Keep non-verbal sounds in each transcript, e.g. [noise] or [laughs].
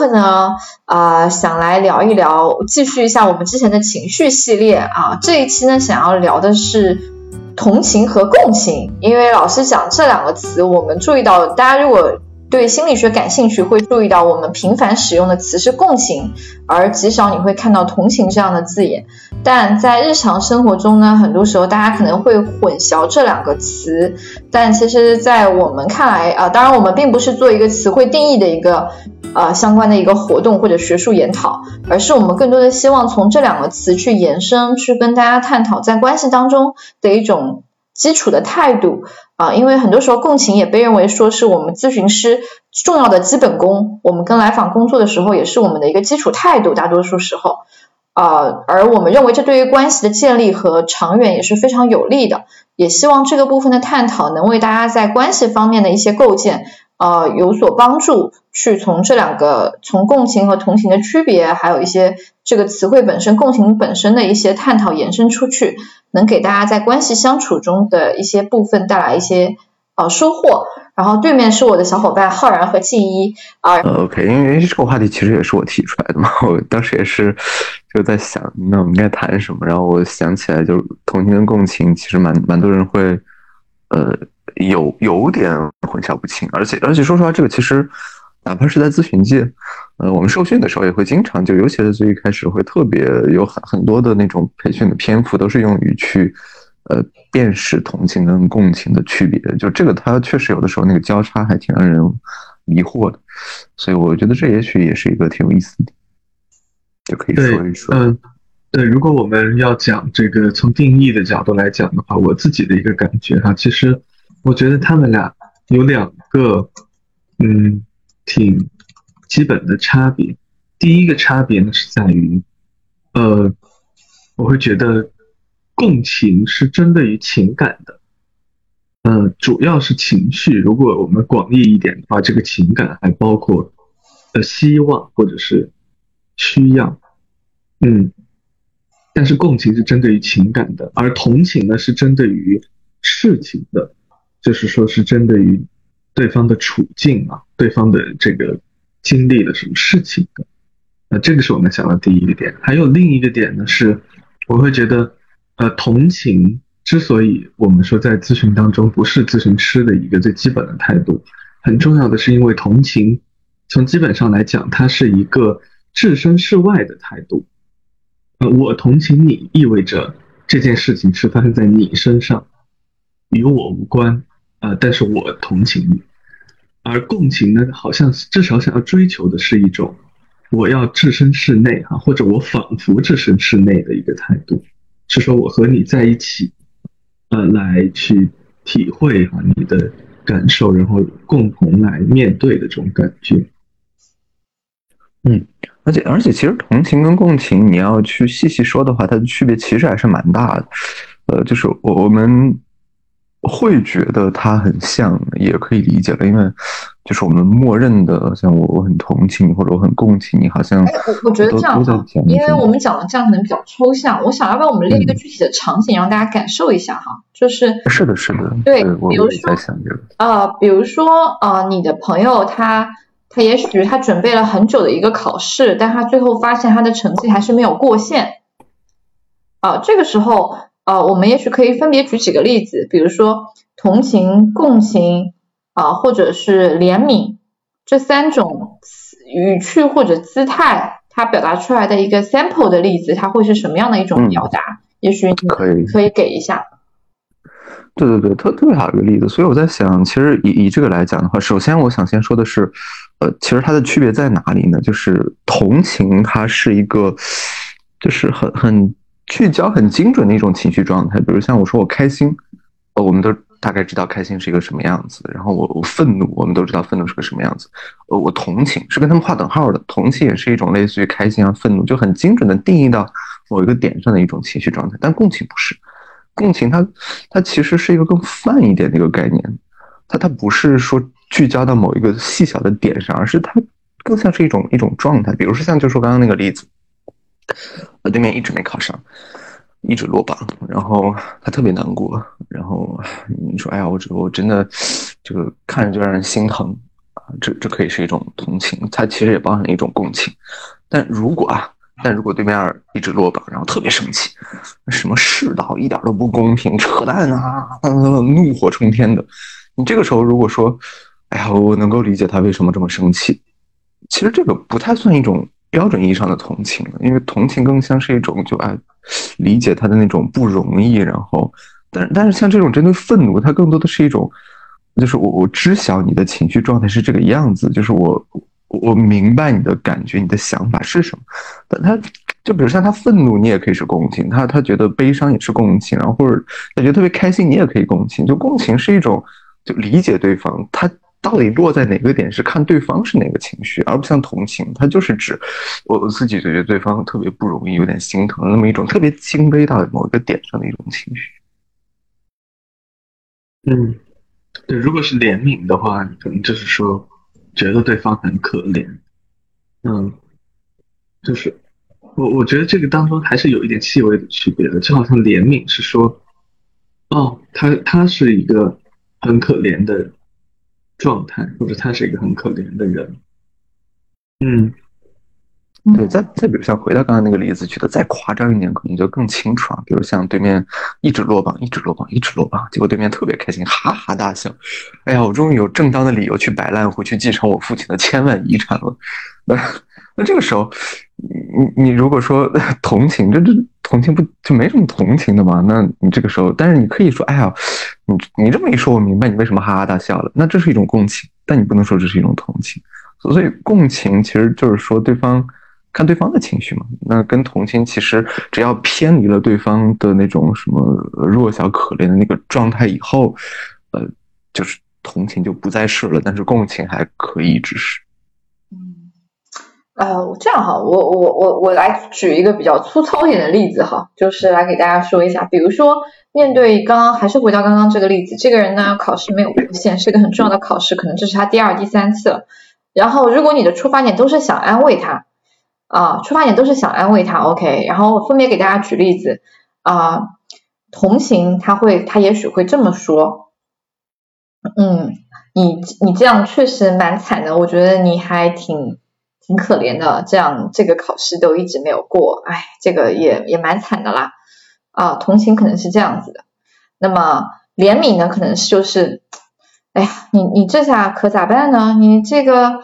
课呢，啊，想来聊一聊，继续一下我们之前的情绪系列啊。这一期呢，想要聊的是同情和共情，因为老师讲这两个词，我们注意到，大家如果对心理学感兴趣，会注意到我们频繁使用的词是共情，而极少你会看到同情这样的字眼。但在日常生活中呢，很多时候大家可能会混淆这两个词。但其实，在我们看来啊，当然我们并不是做一个词汇定义的一个呃相关的一个活动或者学术研讨，而是我们更多的希望从这两个词去延伸，去跟大家探讨在关系当中的一种。基础的态度啊，因为很多时候共情也被认为说是我们咨询师重要的基本功，我们跟来访工作的时候也是我们的一个基础态度，大多数时候啊，而我们认为这对于关系的建立和长远也是非常有利的，也希望这个部分的探讨能为大家在关系方面的一些构建。呃，有所帮助，去从这两个从共情和同情的区别，还有一些这个词汇本身共情本身的一些探讨延伸出去，能给大家在关系相处中的一些部分带来一些呃收获。然后对面是我的小伙伴浩然和静一啊。OK，因为这个话题其实也是我提出来的嘛，[laughs] 我当时也是就在想，那我们应该谈什么？然后我想起来，就是同情跟共情，其实蛮蛮多人会呃。有有点混淆不清，而且而且说实话，这个其实哪怕是在咨询界，呃，我们受训的时候也会经常，就尤其是最一开始会特别有很很多的那种培训的篇幅，都是用于去呃辨识同情跟共情的区别。就这个，它确实有的时候那个交叉还挺让人迷惑的，所以我觉得这也许也是一个挺有意思的，就可以说一说。嗯，对，如果我们要讲这个从定义的角度来讲的话，我自己的一个感觉哈，其实。我觉得他们俩有两个，嗯，挺基本的差别。第一个差别呢是在于，呃，我会觉得共情是针对于情感的，呃，主要是情绪。如果我们广义一点的话，这个情感还包括呃希望或者是需要，嗯，但是共情是针对于情感的，而同情呢是针对于事情的。就是说，是针对于对方的处境啊，对方的这个经历了什么事情的，那这个是我们想到第一个点。还有另一个点呢，是我会觉得，呃，同情之所以我们说在咨询当中不是咨询师的一个最基本的态度，很重要的是因为同情从基本上来讲，它是一个置身事外的态度。呃，我同情你，意味着这件事情是发生在你身上，与我无关。啊，但是我同情你，而共情呢，好像至少想要追求的是一种，我要置身事内啊，或者我仿佛置身事内的一个态度，是说我和你在一起，呃，来去体会哈你的感受，然后共同来面对的这种感觉。嗯，而且而且，其实同情跟共情，你要去细细说的话，它的区别其实还是蛮大的。呃，就是我我们。会觉得它很像，也可以理解了，因为就是我们默认的，像我我很同情你，或者我很共情你，好像我我觉得这样哈，因为我们讲的这样可能比较抽象，我想要不要我们列一个具体的场景，让大家感受一下哈，就是是的，是的，对，比如说呃，比如说呃，你的朋友他他也许他准备了很久的一个考试，但他最后发现他的成绩还是没有过线，啊，这个时候。啊，我们也许可以分别举几个例子，比如说同情、共情啊，或者是怜悯这三种语句或者姿态，它表达出来的一个 sample 的例子，它会是什么样的一种表达？也许你可以可以给一下。对对对，特特别好一个例子。所以我在想，其实以以这个来讲的话，首先我想先说的是，呃，其实它的区别在哪里呢？就是同情它是一个，就是很很。聚焦很精准的一种情绪状态，比如像我说我开心，呃，我们都大概知道开心是一个什么样子。然后我我愤怒，我们都知道愤怒是个什么样子。呃，我同情是跟他们划等号的，同情也是一种类似于开心啊、愤怒，就很精准的定义到某一个点上的一种情绪状态。但共情不是，共情它它其实是一个更泛一点的一个概念，它它不是说聚焦到某一个细小的点上，而是它更像是一种一种状态。比如说像就说刚刚那个例子。我对面一直没考上，一直落榜，然后他特别难过。然后你说：“哎呀，我这我真的这个看着就让人心疼啊！”这这可以是一种同情，他其实也包含一种共情。但如果啊，但如果对面一直落榜，然后特别生气，什么世道一点都不公平，扯淡啊，怒火冲天的，你这个时候如果说，哎呀，我能够理解他为什么这么生气，其实这个不太算一种标准意义上的同情，因为同情更像是一种就哎理解他的那种不容易，然后，但但是像这种针对愤怒，它更多的是一种。就是我我知晓你的情绪状态是这个样子，就是我我明白你的感觉，你的想法是什么。但他就比如像他愤怒，你也可以是共情；他他觉得悲伤也是共情，然后或者他觉得特别开心，你也可以共情。就共情是一种就理解对方，他到底落在哪个点是看对方是哪个情绪，而不像同情，他就是指我自己觉得对方特别不容易，有点心疼那么一种特别轻微到某一个点上的一种情绪。嗯。对，如果是怜悯的话，可能就是说觉得对方很可怜，嗯，就是我我觉得这个当中还是有一点细微的区别的，就好像怜悯是说，哦，他他是一个很可怜的人状态，或者他是一个很可怜的人，嗯。对，再再比如像回到刚刚那个例子，举的再夸张一点，可能就更清楚啊。比如像对面一直落榜，一直落榜，一直落榜，结果对面特别开心，哈哈大笑。哎呀，我终于有正当的理由去摆烂，回去继承我父亲的千万遗产了。那 [laughs] 那这个时候，你你如果说 [laughs] 同情，这这同情不就没什么同情的吗？那你这个时候，但是你可以说，哎呀，你你这么一说，我明白你为什么哈哈大笑了。那这是一种共情，但你不能说这是一种同情。所以共情其实就是说对方。看对方的情绪嘛，那跟同情其实只要偏离了对方的那种什么弱小可怜的那个状态以后，呃，就是同情就不再是了，但是共情还可以一直是。嗯，呃，这样哈，我我我我来举一个比较粗糙一点的例子哈，就是来给大家说一下，比如说面对刚刚还是回到刚刚这个例子，这个人呢考试没有过线，是个很重要的考试，可能这是他第二、第三次了，然后如果你的出发点都是想安慰他。啊，出发点都是想安慰他，OK，然后分别给大家举例子啊，同情他会，他也许会这么说，嗯，你你这样确实蛮惨的，我觉得你还挺挺可怜的，这样这个考试都一直没有过，哎，这个也也蛮惨的啦，啊，同情可能是这样子的，那么怜悯呢，可能是就是，哎呀，你你这下可咋办呢？你这个。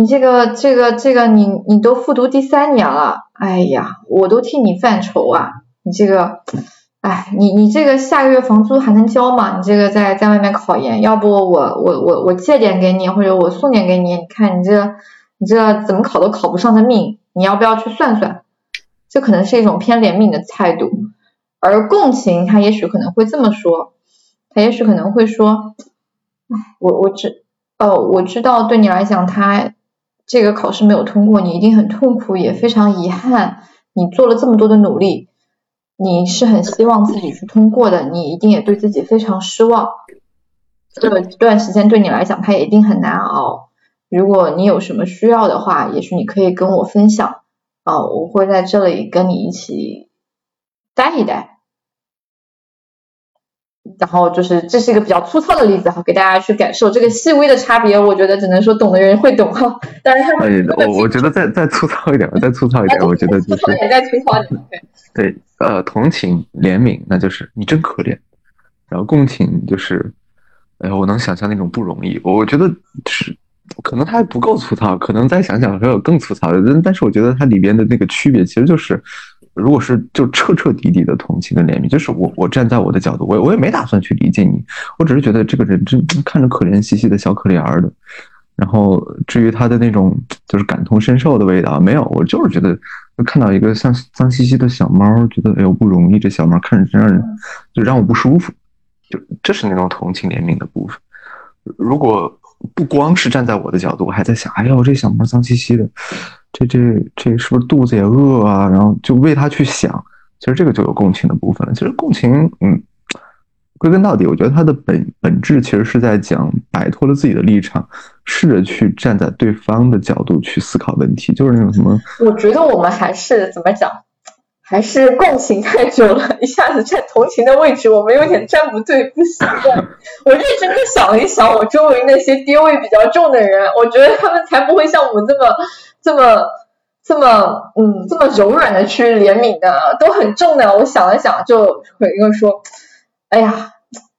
你这个这个这个，你你都复读第三年了，哎呀，我都替你犯愁啊！你这个，哎，你你这个下个月房租还能交吗？你这个在在外面考研，要不我我我我借点给你，或者我送点给你？你看你这你这怎么考都考不上的命，你要不要去算算？这可能是一种偏怜悯的态度，而共情他也许可能会这么说，他也许可能会说，哎，我我知哦，我知道对你来讲他。这个考试没有通过，你一定很痛苦，也非常遗憾。你做了这么多的努力，你是很希望自己去通过的，你一定也对自己非常失望。这段时间对你来讲，他也一定很难熬。如果你有什么需要的话，也许你可以跟我分享啊，我会在这里跟你一起待一待。然后就是，这是一个比较粗糙的例子哈，给大家去感受这个细微的差别。我觉得只能说懂的人会懂哈。但是他们，我我觉得再再 [laughs] 粗糙一点，再粗糙一点，我觉得就是。再粗糙一点。对，呃，同情、怜悯，那就是你真可怜。然后共情就是，哎呀，我能想象那种不容易。我觉得是，可能它还不够粗糙，可能再想想还有更粗糙的。但但是我觉得它里边的那个区别，其实就是。如果是就彻彻底底的同情跟怜悯，就是我我站在我的角度，我我也没打算去理解你，我只是觉得这个人真看着可怜兮兮的小可怜儿的。然后至于他的那种就是感同身受的味道，没有，我就是觉得看到一个像脏兮兮的小猫，觉得哎呦不容易，这小猫看着真让人就让我不舒服，就这是那种同情怜悯的部分。如果不光是站在我的角度，我还在想，哎呦这小猫脏兮兮的。这这这是不是肚子也饿啊？然后就为它去想，其实这个就有共情的部分了。其实共情，嗯，归根到底，我觉得它的本本质其实是在讲摆脱了自己的立场，试着去站在对方的角度去思考问题，就是那种什么。我觉得我们还是怎么讲，还是共情太久了，一下子站同情的位置，我们有点站不对，不习惯。我认真的想了一想，我周围那些爹味比较重的人，我觉得他们才不会像我们这么这么这么嗯这么柔软的去怜悯的，都很重的。我想了想，就回一个说，哎呀，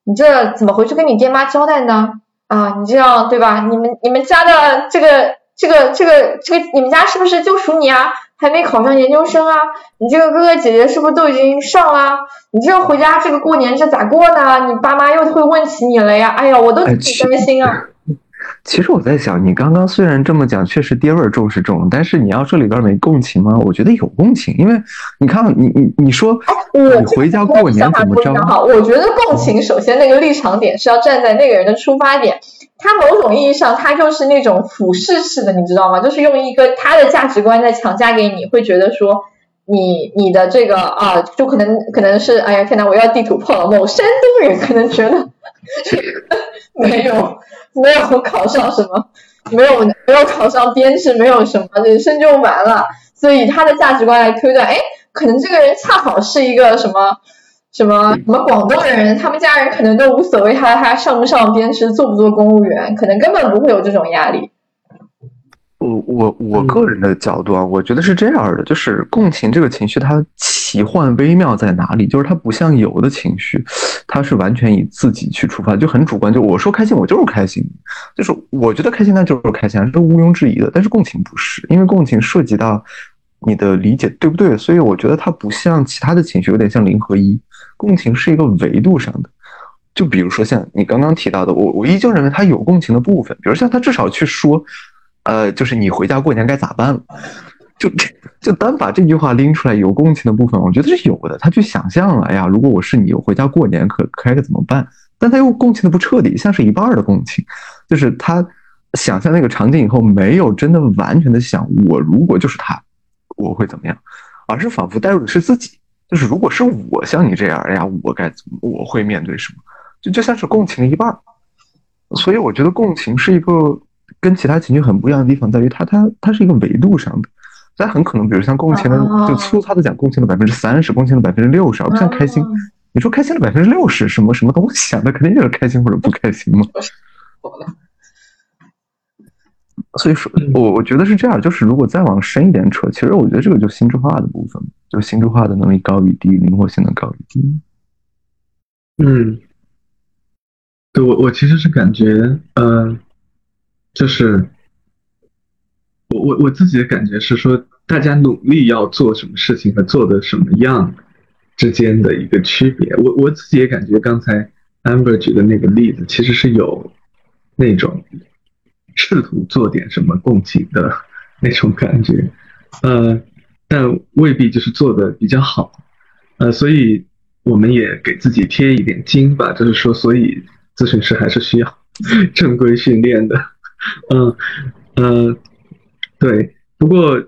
你这怎么回去跟你爹妈交代呢？啊，你这样对吧？你们你们家的这个这个这个这个，你们家是不是就属你啊？还没考上研究生啊？你这个哥哥姐姐是不是都已经上了？你这回家这个过年这咋过呢？你爸妈又会问起你了呀？哎呀，我都挺担心啊。[laughs] 其实我在想，你刚刚虽然这么讲，确实爹味儿重是重，但是你要说里边没共情吗？我觉得有共情，因为你看，你你你说，你回家过年怎么着？好，我觉得共情首先那个立场点是要站在那个人的出发点。他某种意义上，他就是那种俯视式的，你知道吗？就是用一个他的价值观在强加给你，会觉得说你你的这个啊，就可能可能是哎呀天哪，我要地图炮了。某山东人可能觉得 [laughs] 没有没有考上什么，没有没有考上编制，没有什么人生就完了，所以他的价值观来推断，哎，可能这个人恰好是一个什么。什么什么广东人，他们家人可能都无所谓，他他上不上编制，做不做公务员，可能根本不会有这种压力。我我我个人的角度啊，我觉得是这样的，就是共情这个情绪，它奇幻微妙在哪里？就是它不像有的情绪，它是完全以自己去出发，就很主观。就我说开心，我就是开心，就是我觉得开心，那就是开心，这毋庸置疑的。但是共情不是，因为共情涉及到你的理解对不对？所以我觉得它不像其他的情绪，有点像零和一。共情是一个维度上的，就比如说像你刚刚提到的，我我依旧认为他有共情的部分，比如像他至少去说，呃，就是你回家过年该咋办，就就单把这句话拎出来有共情的部分，我觉得是有的。他去想象了，哎呀，如果我是你，我回家过年可该怎么办？但他又共情的不彻底，像是一半的共情，就是他想象那个场景以后，没有真的完全的想我如果就是他，我会怎么样，而是仿佛带入的是自己。就是如果是我像你这样，哎呀，我该怎么？我会面对什么？就就像是共情一半所以我觉得共情是一个跟其他情绪很不一样的地方，在于它它它是一个维度上的。但很可能，比如像共情的，就粗糙的讲，共情的百分之三十，共情的百分之六十，不像开心。你说开心的百分之六十，什么什么东西啊？那肯定就是开心或者不开心嘛。所以说，我我觉得是这样，就是如果再往深一点扯，其实我觉得这个就心智化的部分，就心智化的能力高与低，灵活性的高与低。嗯，对我我其实是感觉，嗯，就是我我我自己的感觉是说，大家努力要做什么事情和做的什么样之间的一个区别。我我自己也感觉，刚才 Amber 举的那个例子，其实是有那种。试图做点什么共情的那种感觉，呃，但未必就是做的比较好，呃，所以我们也给自己贴一点金吧，就是说，所以咨询师还是需要 [laughs] 正规训练的，[laughs] 嗯，呃，对，不过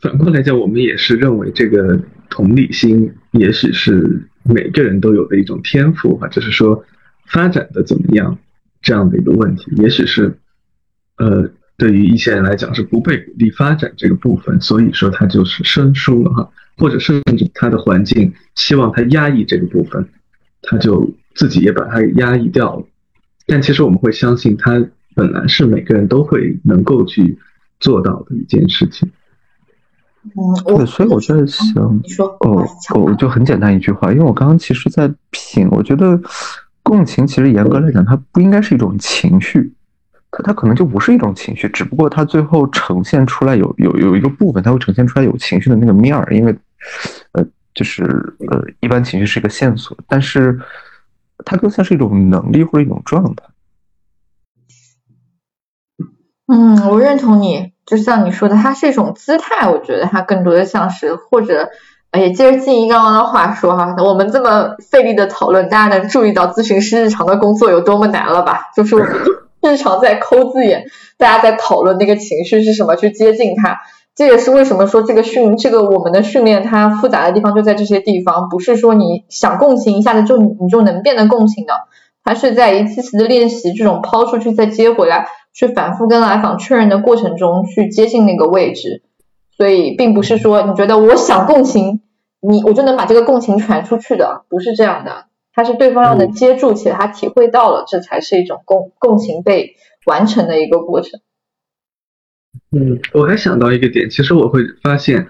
反过来讲，我们也是认为这个同理心也许是每个人都有的一种天赋，或者是说发展的怎么样这样的一个问题，也许是。呃，对于一些人来讲是不被鼓励发展这个部分，所以说他就是生疏了哈，或者甚至他的环境希望他压抑这个部分，他就自己也把它压抑掉了。但其实我们会相信，他本来是每个人都会能够去做到的一件事情。嗯，对，所以我在想，你说哦，我就很简单一句话，因为我刚刚其实在品，我觉得共情其实严格来讲，它不应该是一种情绪。它它可能就不是一种情绪，只不过它最后呈现出来有有有一个部分，它会呈现出来有情绪的那个面儿，因为，呃，就是呃，一般情绪是一个线索，但是它更像是一种能力或者一种状态。嗯，我认同你，就像你说的，它是一种姿态，我觉得它更多的像是或者，哎，接着静怡刚刚的话说哈，我们这么费力的讨论，大家能注意到咨询师日常的工作有多么难了吧？就是我。日常在抠字眼，大家在讨论那个情绪是什么，去接近它。这也是为什么说这个训，这个我们的训练它复杂的地方就在这些地方，不是说你想共情一下子就你就能变得共情的，它是在一次次的练习，这种抛出去再接回来，去反复跟来访确认的过程中去接近那个位置。所以并不是说你觉得我想共情你我就能把这个共情传出去的，不是这样的。它是对方要能接住，且他体会到了，这才是一种共共情被完成的一个过程。嗯，我还想到一个点，其实我会发现，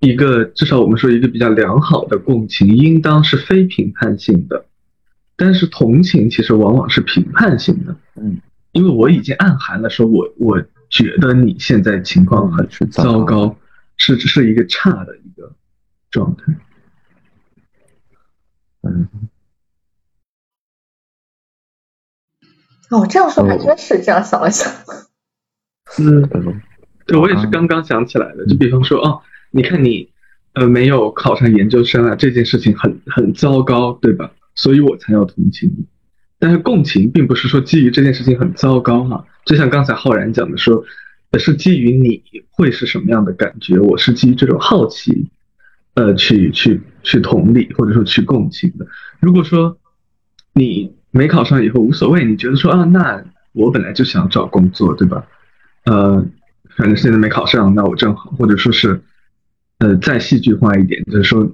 一个至少我们说一个比较良好的共情，应当是非评判性的，但是同情其实往往是评判性的。嗯，因为我已经暗含了说，我我觉得你现在情况很糟糕，是是一个差的一个状态。嗯。哦，这样说还真是这样想了想。嗯，对，我也是刚刚想起来的。就比方说，哦，你看你，呃，没有考上研究生啊，这件事情很很糟糕，对吧？所以我才要同情你。但是共情并不是说基于这件事情很糟糕哈，就像刚才浩然讲的说，是基于你会是什么样的感觉，我是基于这种好奇，呃，去去去同理或者说去共情的。如果说你。没考上以后无所谓，你觉得说啊，那我本来就想找工作，对吧？呃，反正现在没考上，那我正好，或者说是，呃，再戏剧化一点，就是说，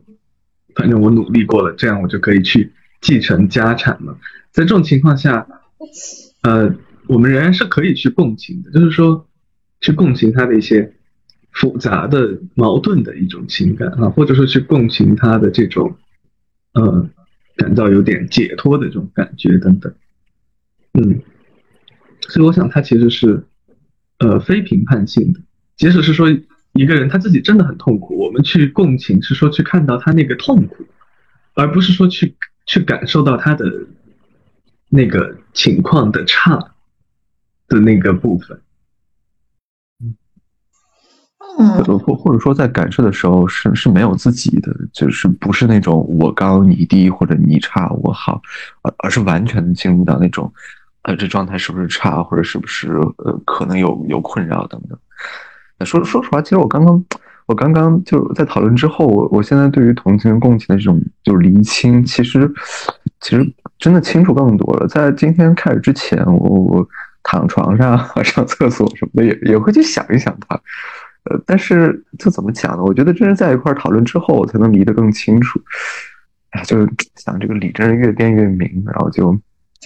反正我努力过了，这样我就可以去继承家产了。在这种情况下，呃，我们仍然是可以去共情的，就是说，去共情他的一些复杂的、矛盾的一种情感啊，或者说去共情他的这种，呃。感到有点解脱的这种感觉等等，嗯，所以我想他其实是，呃，非评判性的。即使是说一个人他自己真的很痛苦，我们去共情是说去看到他那个痛苦，而不是说去去感受到他的那个情况的差的那个部分。嗯，或或者说在感受的时候是是没有自己的，就是不是那种我高你低或者你差我好，而而是完全的进入到那种，呃，这状态是不是差，或者是不是呃可能有有困扰等等。那说说实话，其实我刚刚我刚刚就在讨论之后，我我现在对于同情共情的这种就是厘清，其实其实真的清楚更多了。在今天开始之前，我我躺床上 [laughs] 上厕所什么的也也会去想一想它。呃，但是这怎么讲呢？我觉得真是在一块讨论之后，才能理得更清楚。哎，就想这个理真是越辩越明，然后就，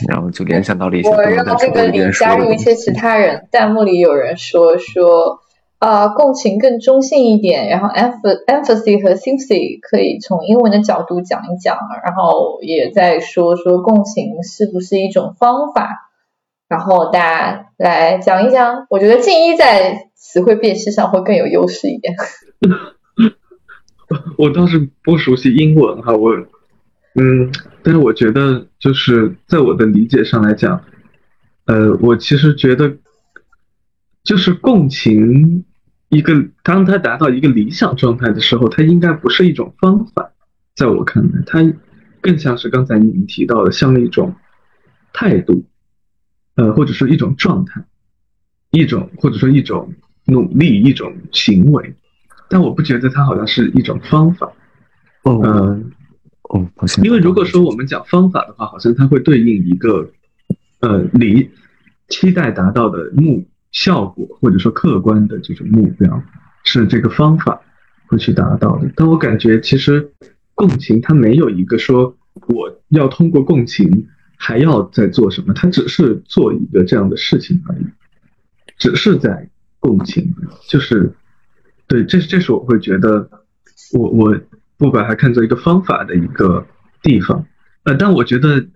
然后就联想到了一些。我让这个理加入一些其他人。弹幕里有人说说，啊，共情更中性一点，然后 empathy 和 sympathy 可以从英文的角度讲一讲，然后也在说说共情是不是一种方法，然后大家来讲一讲。我觉得静一在。词汇辨识上会更有优势一点。[laughs] 我倒是不熟悉英文哈，我嗯，但是我觉得就是在我的理解上来讲，呃，我其实觉得就是共情一个，当他达到一个理想状态的时候，它应该不是一种方法，在我看来，它更像是刚才你们提到的，像一种态度，呃，或者说一种状态，一种或者说一种。努力一种行为，但我不觉得它好像是一种方法。哦，嗯，哦，不因为如果说我们讲方法的话，好像它会对应一个呃离期待达到的目效果，或者说客观的这种目标，是这个方法会去达到的。但我感觉其实共情它没有一个说我要通过共情还要再做什么，它只是做一个这样的事情而已，只是在。共情就是，对，这这是我会觉得，我我不把它看作一个方法的一个地方，呃，但我觉得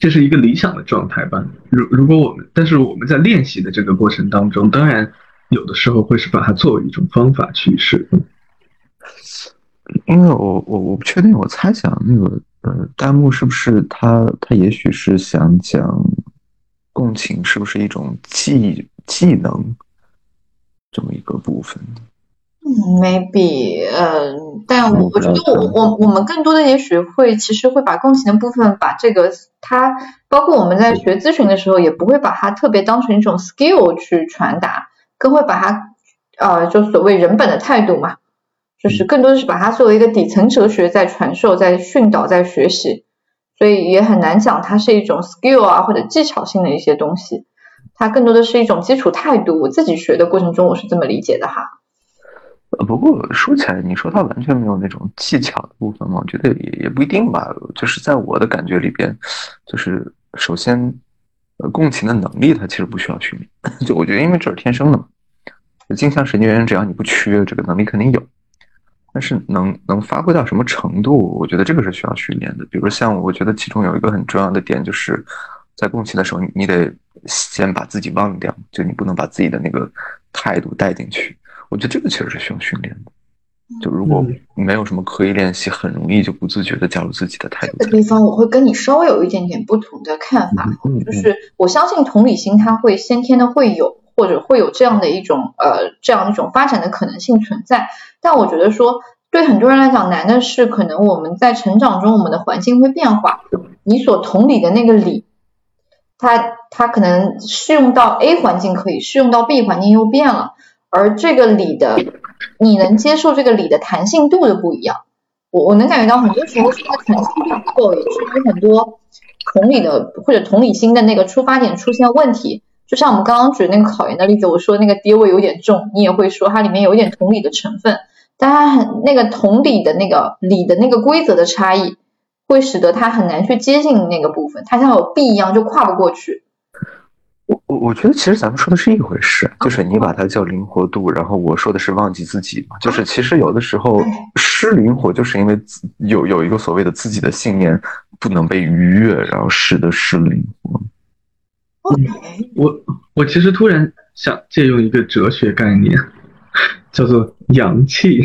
这是一个理想的状态吧。如如果我们，但是我们在练习的这个过程当中，当然有的时候会是把它作为一种方法去使用。因为我我我不确定，我猜想那个呃弹幕是不是他他也许是想讲共情是不是一种记忆。技能这么一个部分，嗯，maybe，呃，但我我觉得我我我们更多的也许会其实会把共情的部分，把这个它包括我们在学咨询的时候，也不会把它特别当成一种 skill 去传达，更会把它呃就所谓人本的态度嘛，就是更多的是把它作为一个底层哲学在传授、在训导、在学习，所以也很难讲它是一种 skill 啊或者技巧性的一些东西。它更多的是一种基础态度，我自己学的过程中我是这么理解的哈。呃，不过说起来，你说它完全没有那种技巧的部分吗？我觉得也也不一定吧。就是在我的感觉里边，就是首先，呃，共情的能力它其实不需要训练。[laughs] 就我觉得，因为这是天生的嘛。镜像神经元只要你不缺，这个能力肯定有。但是能能发挥到什么程度，我觉得这个是需要训练的。比如像我觉得其中有一个很重要的点，就是在共情的时候，你得先把自己忘掉，就你不能把自己的那个态度带进去。我觉得这个其实是需要训练的，就如果没有什么刻意练习，很容易就不自觉的加入自己的态度。这个地方我会跟你稍微有一点点不同的看法，就是我相信同理心它会先天的会有，或者会有这样的一种呃这样一种发展的可能性存在。但我觉得说对很多人来讲难的是，可能我们在成长中我们的环境会变化，你所同理的那个理，它它可能适用到 A 环境可以，适用到 B 环境又变了。而这个理的，你能接受这个理的弹性度的不一样，我我能感觉到很多时候是它弹性度不够，以至于很多同理的或者同理心的那个出发点出现问题。就像我们刚刚举那个考研的例子，我说那个跌位有点重，你也会说它里面有一点同理的成分，但它很那个同理的那个理的那个规则的差异，会使得他很难去接近那个部分，他像有壁一样就跨不过去。我我我觉得其实咱们说的是一回事，就是你把它叫灵活度，然后我说的是忘记自己嘛。就是其实有的时候失灵活，就是因为有有一个所谓的自己的信念不能被逾越，然后使得失灵活。我我其实突然想借用一个哲学概念，[laughs] 叫做阳气。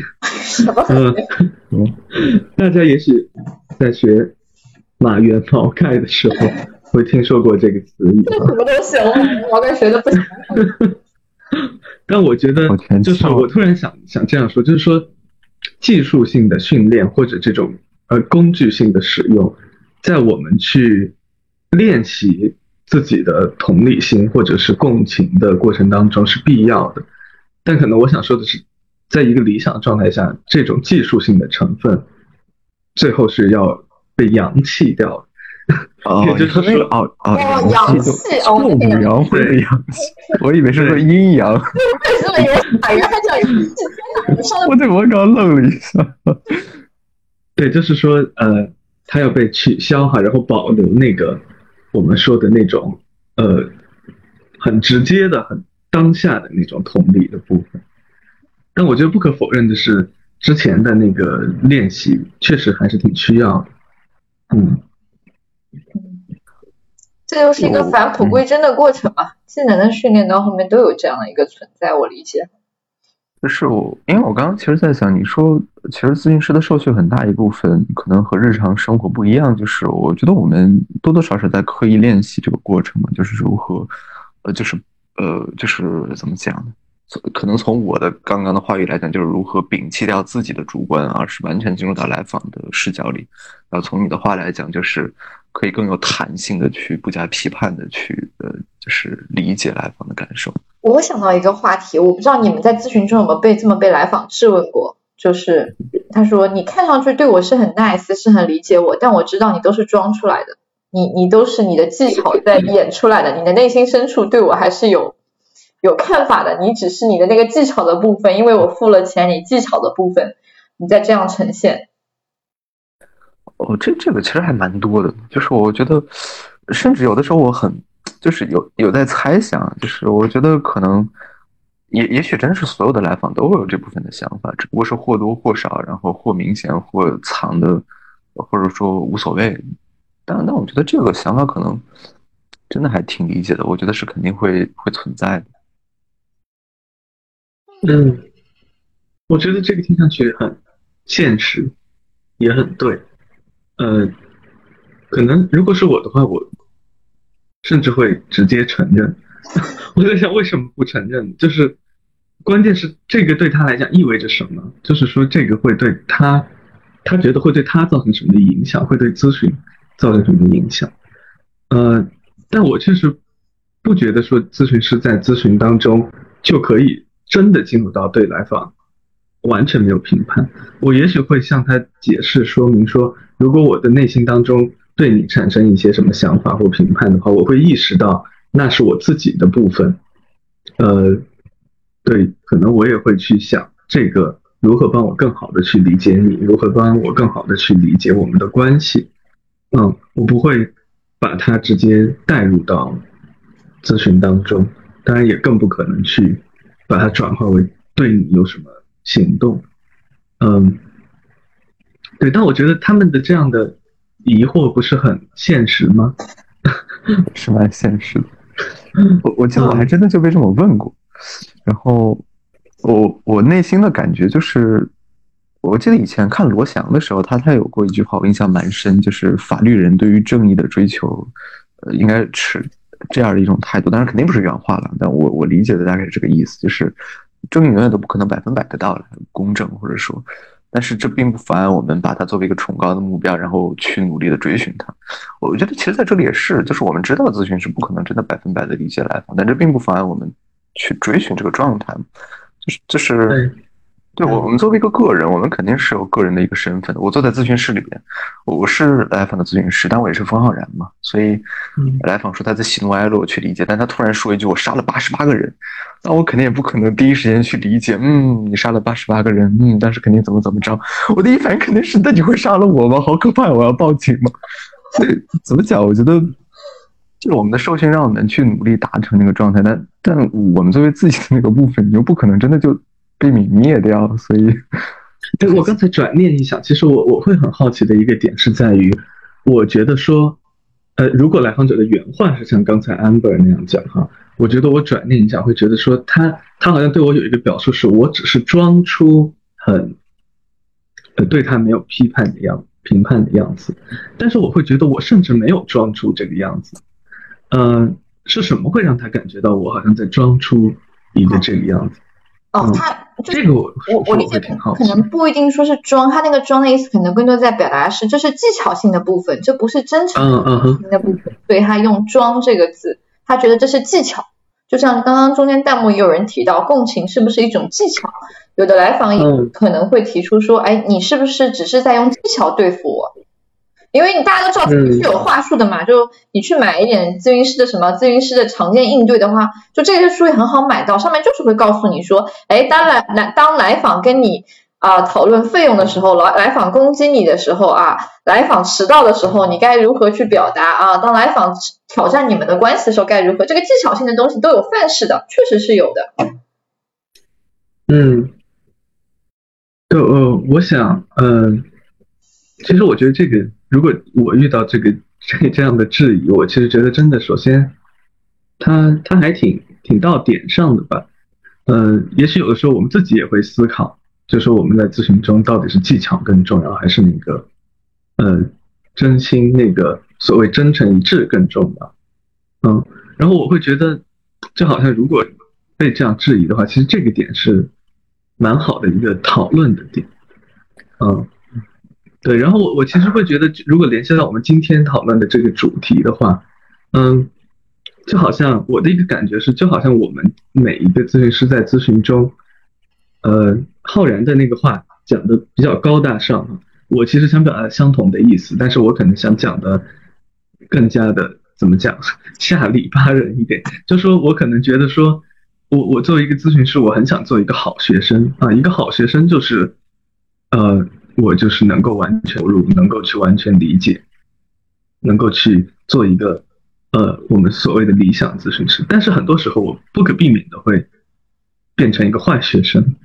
嗯嗯，大家也许在学马原毛概的时候。会听说过这个词语？这什么东西？我我感觉学的不行。但我觉得，就是我突然想想这样说，就是说，技术性的训练或者这种呃工具性的使用，在我们去练习自己的同理心或者是共情的过程当中是必要的。但可能我想说的是，在一个理想状态下，这种技术性的成分最后是要被扬弃掉。哦，就是说，哦哦，阳气，哦，阴阳会的阳气，我以为是说阴阳。[laughs] 为什么有海员还叫阳气？我对我刚刚愣了一下。[laughs] 对，就是说，呃，它要被取消哈，然后保留那个我们说的那种，呃，很直接的、很当下的那种同理的部分。但我觉得不可否认的是，之前的那个练习确实还是挺需要的。嗯。这就是一个返璞归真的过程嘛，技能的训练到后面都有这样的一个存在，我理解。就是我，因为我刚刚其实在想，你说其实咨询师的受训很大一部分可能和日常生活不一样，就是我觉得我们多多少少在刻意练习这个过程嘛，就是如何，呃，就是呃，就是怎么讲呢？可能从我的刚刚的话语来讲，就是如何摒弃掉自己的主观，而是完全进入到来访的视角里。然后从你的话来讲，就是可以更有弹性的去不加批判的去呃，就是理解来访的感受。我想到一个话题，我不知道你们在咨询中有没有被这么被来访质问过，就是他说你看上去对我是很 nice，是很理解我，但我知道你都是装出来的，你你都是你的技 [laughs] 巧在演出来的，你的内心深处对我还是有。有看法的，你只是你的那个技巧的部分，因为我付了钱，你技巧的部分，你再这样呈现。哦，这这个其实还蛮多的，就是我觉得，甚至有的时候我很，就是有有在猜想，就是我觉得可能，也也许真是所有的来访都会有这部分的想法，只不过是或多或少，然后或明显或藏的，或者说无所谓。但但我觉得这个想法可能真的还挺理解的，我觉得是肯定会会存在的。嗯，我觉得这个听上去很现实，也很对。呃，可能如果是我的话，我甚至会直接承认。[laughs] 我在想为什么不承认？就是关键是这个对他来讲意味着什么？就是说这个会对他，他觉得会对他造成什么的影响？会对咨询造成什么影响？呃，但我确实不觉得说咨询师在咨询当中就可以。真的进入到对来访完全没有评判，我也许会向他解释说明说，如果我的内心当中对你产生一些什么想法或评判的话，我会意识到那是我自己的部分。呃，对，可能我也会去想这个如何帮我更好的去理解你，如何帮我更好的去理解我们的关系。嗯，我不会把它直接带入到咨询当中，当然也更不可能去把它转化为对你有什么行动。嗯，对，但我觉得他们的这样的疑惑不是很现实吗？[laughs] 是蛮现实的。[laughs] 我我记得我还真的就被这么问过，然后我我内心的感觉就是，我记得以前看罗翔的时候，他他有过一句话，我印象蛮深，就是法律人对于正义的追求，呃，应该持这样的一种态度，当然肯定不是原话了，但我我理解的大概是这个意思，就是正义永远都不可能百分百得到来公正，或者说。但是这并不妨碍我们把它作为一个崇高的目标，然后去努力的追寻它。我觉得其实在这里也是，就是我们知道咨询是不可能真的百分百的理解来访，但这并不妨碍我们去追寻这个状态。就是就是。对我，我们作为一个个人，我们肯定是有个人的一个身份。我坐在咨询室里边，我是来访的咨询师，但我也是冯浩然嘛。所以，来访说他在喜怒哀乐，我去理解。但他突然说一句：“我杀了八十八个人”，那我肯定也不可能第一时间去理解。嗯，你杀了八十八个人，嗯，但是肯定怎么怎么着。我第一反应肯定是：那你会杀了我吗？好可怕！我要报警吗？所以怎么讲？我觉得，就是我们的受训让我们去努力达成那个状态，但但我们作为自己的那个部分，你又不可能真的就。被泯灭掉，所以，[laughs] 对我刚才转念一想，其实我我会很好奇的一个点是在于，我觉得说，呃，如果来访者的原话是像刚才 Amber 那样讲哈，我觉得我转念一下会觉得说，他他好像对我有一个表述，是我只是装出很，呃，对他没有批判的样评判的样子，但是我会觉得我甚至没有装出这个样子，嗯，是什么会让他感觉到我好像在装出一个这个样子？哦，他这个我我我理解可能不一定说是装，他那个装的意思可能更多在表达是这是技巧性的部分，这不是真诚的部分，所以他用装这个字，他觉得这是技巧。就像刚刚中间弹幕也有人提到，共情是不是一种技巧？有的来访也可能会提出说，哎，你是不是只是在用技巧对付我？因为你大家都知道咨询是有话术的嘛，就你去买一点咨询师的什么咨询师的常见应对的话，就这些书也很好买到，上面就是会告诉你说，哎，当来来当来访跟你啊讨论费用的时候，来来访攻击你的时候啊，来访迟到的时候，你该如何去表达啊？当来访挑战你们的关系的时候该如何？这个技巧性的东西都有范式的，确实是有的。嗯，就呃，我想，嗯，其实我觉得这个。如果我遇到这个 [laughs] 这这样的质疑，我其实觉得真的，首先，他他还挺挺到点上的吧。嗯，也许有的时候我们自己也会思考，就说我们在咨询中到底是技巧更重要，还是那个，呃，真心那个所谓真诚一致更重要。嗯，然后我会觉得，就好像如果被这样质疑的话，其实这个点是蛮好的一个讨论的点。嗯。对，然后我我其实会觉得，如果联系到我们今天讨论的这个主题的话，嗯，就好像我的一个感觉是，就好像我们每一个咨询师在咨询中，呃，浩然的那个话讲的比较高大上，我其实想表达相同的意思，但是我可能想讲的更加的怎么讲，下里巴人一点，就说我可能觉得说，我我作为一个咨询师，我很想做一个好学生啊，一个好学生就是，呃。我就是能够完全投入，能够去完全理解，能够去做一个呃我们所谓的理想咨询师。但是很多时候我不可避免的会变成一个坏学生，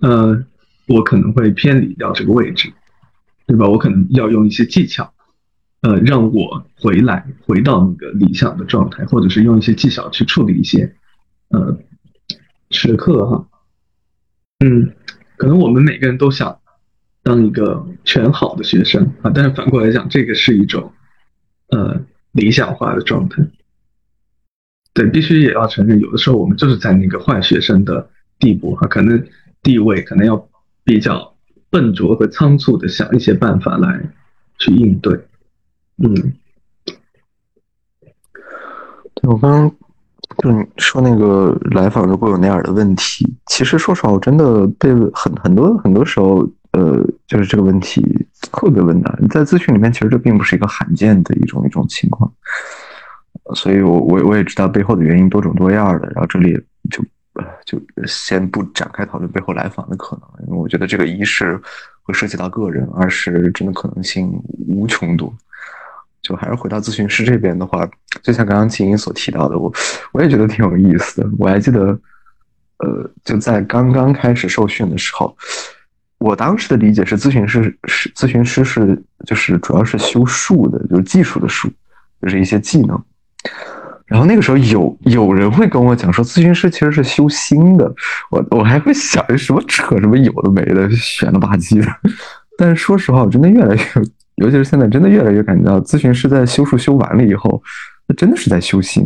呃，我可能会偏离掉这个位置，对吧？我可能要用一些技巧，呃，让我回来回到那个理想的状态，或者是用一些技巧去处理一些呃时刻哈。嗯，可能我们每个人都想。当一个全好的学生啊，但是反过来讲，这个是一种呃理想化的状态。对，必须也要承认，有的时候我们就是在那个坏学生的地步哈，可能地位可能要比较笨拙和仓促的想一些办法来去应对。嗯，对我刚刚就你说那个来访如果有那样的问题，其实说实话，我真的被很很多很多时候。呃，就是这个问题特别问难，在咨询里面，其实这并不是一个罕见的一种一种情况，所以我我我也知道背后的原因多种多样的，然后这里就就先不展开讨论背后来访的可能，因为我觉得这个一是会涉及到个人，二是真的可能性无穷多。就还是回到咨询师这边的话，就像刚刚静音所提到的，我我也觉得挺有意思的。我还记得，呃，就在刚刚开始受训的时候，我当时的理解是，咨询师是咨询师是就是主要是修术的，就是技术的术，就是一些技能。然后那个时候有有人会跟我讲说，咨询师其实是修心的，我我还会想什么扯什么有的没的，玄了吧唧的。但是说实话，我真的越来越。尤其是现在，真的越来越感觉到，咨询师在修术修完了以后，那真的是在修心。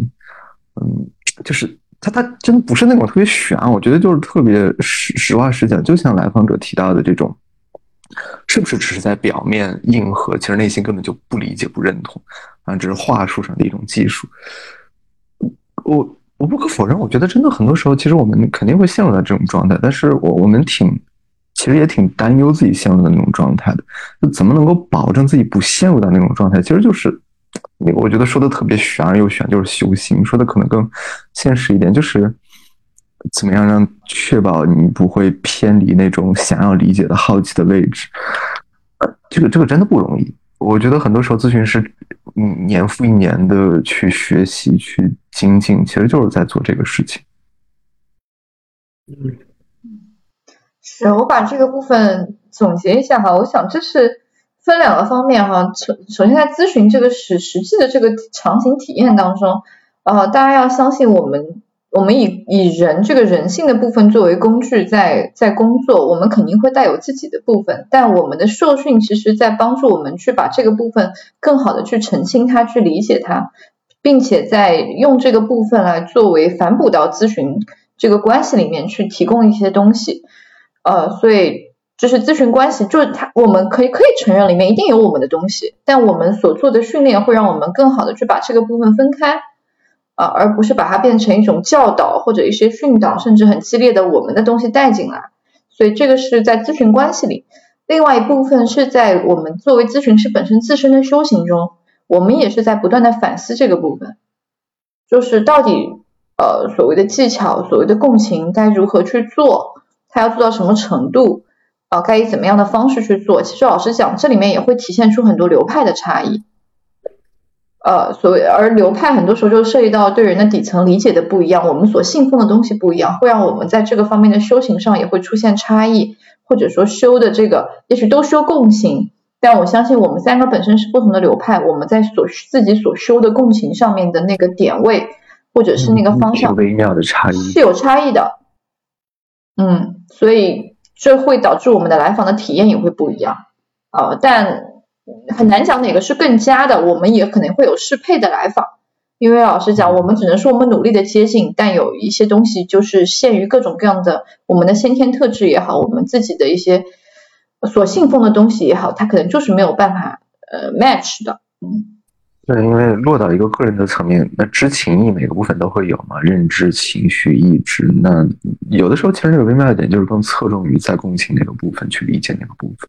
嗯，就是他他真的不是那种特别玄，我觉得就是特别实实话实讲，就像来访者提到的这种，是不是只是在表面应和，其实内心根本就不理解、不认同啊，只是话术上的一种技术。我我不可否认，我觉得真的很多时候，其实我们肯定会陷入到这种状态，但是我我们挺。其实也挺担忧自己陷入的那种状态的，就怎么能够保证自己不陷入到那种状态？其实就是，你我觉得说的特别玄而又玄，就是修行。说的可能更现实一点，就是怎么样让确保你不会偏离那种想要理解的好奇的位置。这个这个真的不容易。我觉得很多时候咨询师，嗯，年复一年的去学习、去精进，其实就是在做这个事情。嗯。是我把这个部分总结一下哈，我想这是分两个方面哈。首首先在咨询这个实实际的这个场景体验当中，呃，大家要相信我们，我们以以人这个人性的部分作为工具在在工作，我们肯定会带有自己的部分，但我们的受训其实在帮助我们去把这个部分更好的去澄清它，去理解它，并且在用这个部分来作为反哺到咨询这个关系里面去提供一些东西。呃，所以就是咨询关系，就是他，我们可以可以承认里面一定有我们的东西，但我们所做的训练会让我们更好的去把这个部分分开，啊，而不是把它变成一种教导或者一些训导，甚至很激烈的我们的东西带进来。所以这个是在咨询关系里，另外一部分是在我们作为咨询师本身自身的修行中，我们也是在不断的反思这个部分，就是到底呃所谓的技巧，所谓的共情该如何去做。它要做到什么程度？啊，该以怎么样的方式去做？其实老实讲，这里面也会体现出很多流派的差异。呃，所谓而流派很多时候就涉及到对人的底层理解的不一样，我们所信奉的东西不一样，会让我们在这个方面的修行上也会出现差异，或者说修的这个也许都修共情，但我相信我们三个本身是不同的流派，我们在所自己所修的共情上面的那个点位或者是那个方向，微妙的差异是有差异的。嗯，所以这会导致我们的来访的体验也会不一样，呃，但很难讲哪个是更佳的。我们也可能会有适配的来访，因为老实讲，我们只能说我们努力的接近，但有一些东西就是限于各种各样的我们的先天特质也好，我们自己的一些所信奉的东西也好，它可能就是没有办法呃 match 的，嗯。对，因为落到一个个人的层面，那知情意每个部分都会有嘛，认知、情绪、意志。那有的时候其实这个微妙一点，就是更侧重于在共情那个部分去理解那个部分。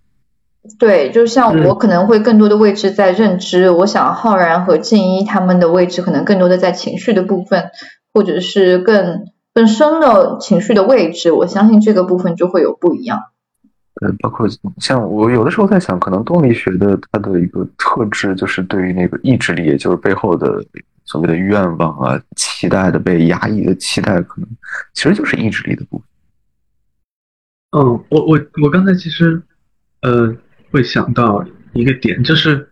对，就像我可能会更多的位置在认知，我想浩然和静一他们的位置可能更多的在情绪的部分，或者是更更深的情绪的位置。我相信这个部分就会有不一样。呃，包括像我有的时候在想，可能动力学的它的一个特质就是对于那个意志力，也就是背后的所谓的愿望啊、期待的被压抑的期待，可能其实就是意志力的部分。嗯，我我我刚才其实呃会想到一个点，就是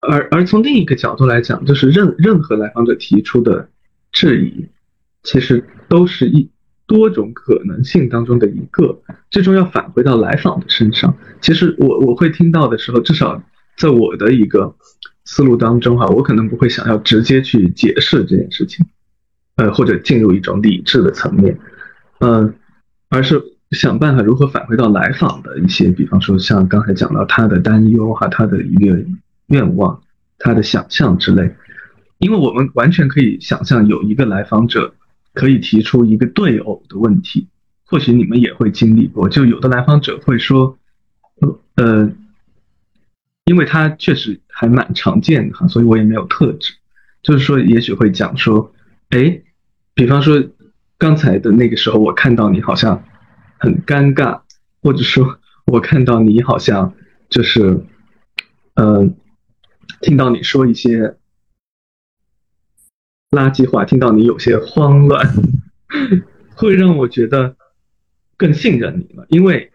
而而从另一个角度来讲，就是任任何来访者提出的质疑，其实都是一。多种可能性当中的一个，最终要返回到来访的身上。其实我我会听到的时候，至少在我的一个思路当中哈，我可能不会想要直接去解释这件事情，呃，或者进入一种理智的层面，嗯，而是想办法如何返回到来访的一些，比方说像刚才讲到他的担忧哈，他的一个愿望，他的想象之类，因为我们完全可以想象有一个来访者。可以提出一个对偶的问题，或许你们也会经历过。就有的来访者会说，呃，因为他确实还蛮常见的哈，所以我也没有特指。就是说，也许会讲说，哎，比方说，刚才的那个时候，我看到你好像很尴尬，或者说，我看到你好像就是，嗯，听到你说一些垃圾话，听到你有些慌乱，[laughs] 会让我觉得更信任你了。因为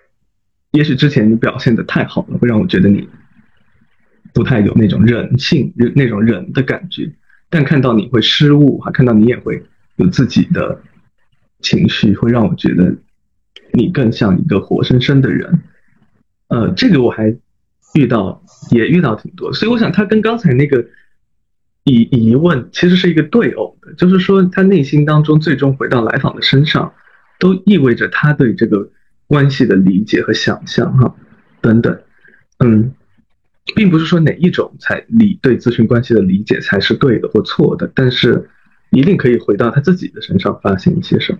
也许之前你表现的太好了，会让我觉得你不太有那种人性、那种人的感觉。但看到你会失误，哈，看到你也会有自己的。情绪会让我觉得你更像一个活生生的人，呃，这个我还遇到也遇到挺多，所以我想他跟刚才那个疑疑问其实是一个对偶的，就是说他内心当中最终回到来访的身上，都意味着他对这个关系的理解和想象哈等等，嗯，并不是说哪一种才理对咨询关系的理解才是对的或错的，但是一定可以回到他自己的身上发现一些什么。